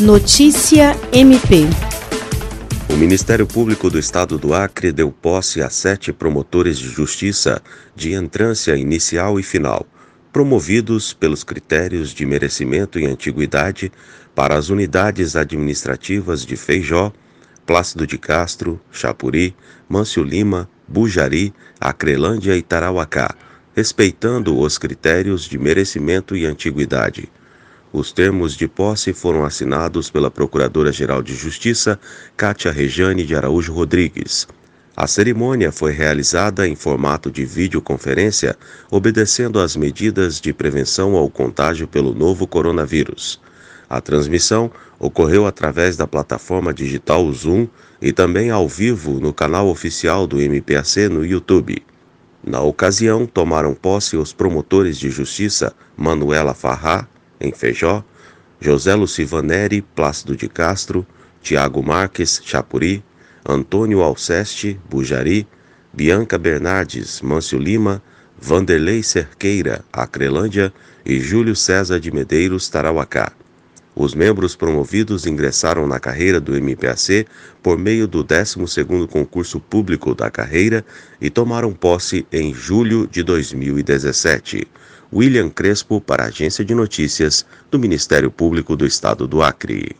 Notícia MP. O Ministério Público do Estado do Acre deu posse a sete promotores de justiça de entrância inicial e final, promovidos pelos critérios de merecimento e antiguidade para as unidades administrativas de Feijó, Plácido de Castro, Chapuri, Mâncio Lima, Bujari, Acrelândia e Tarauacá, respeitando os critérios de merecimento e antiguidade. Os termos de posse foram assinados pela Procuradora-Geral de Justiça, Cátia Rejane de Araújo Rodrigues. A cerimônia foi realizada em formato de videoconferência, obedecendo às medidas de prevenção ao contágio pelo novo coronavírus. A transmissão ocorreu através da plataforma digital Zoom e também ao vivo no canal oficial do MPAC no YouTube. Na ocasião, tomaram posse os promotores de justiça Manuela Farrá, em Feijó, José Lucivaneri Plácido de Castro, Tiago Marques Chapuri, Antônio Alceste Bujari, Bianca Bernardes Mâncio Lima, Vanderlei Cerqueira Acrelândia e Júlio César de Medeiros Tarauacá. Os membros promovidos ingressaram na carreira do MPAC por meio do 12º concurso público da carreira e tomaram posse em julho de 2017. William Crespo para a Agência de Notícias do Ministério Público do Estado do Acre.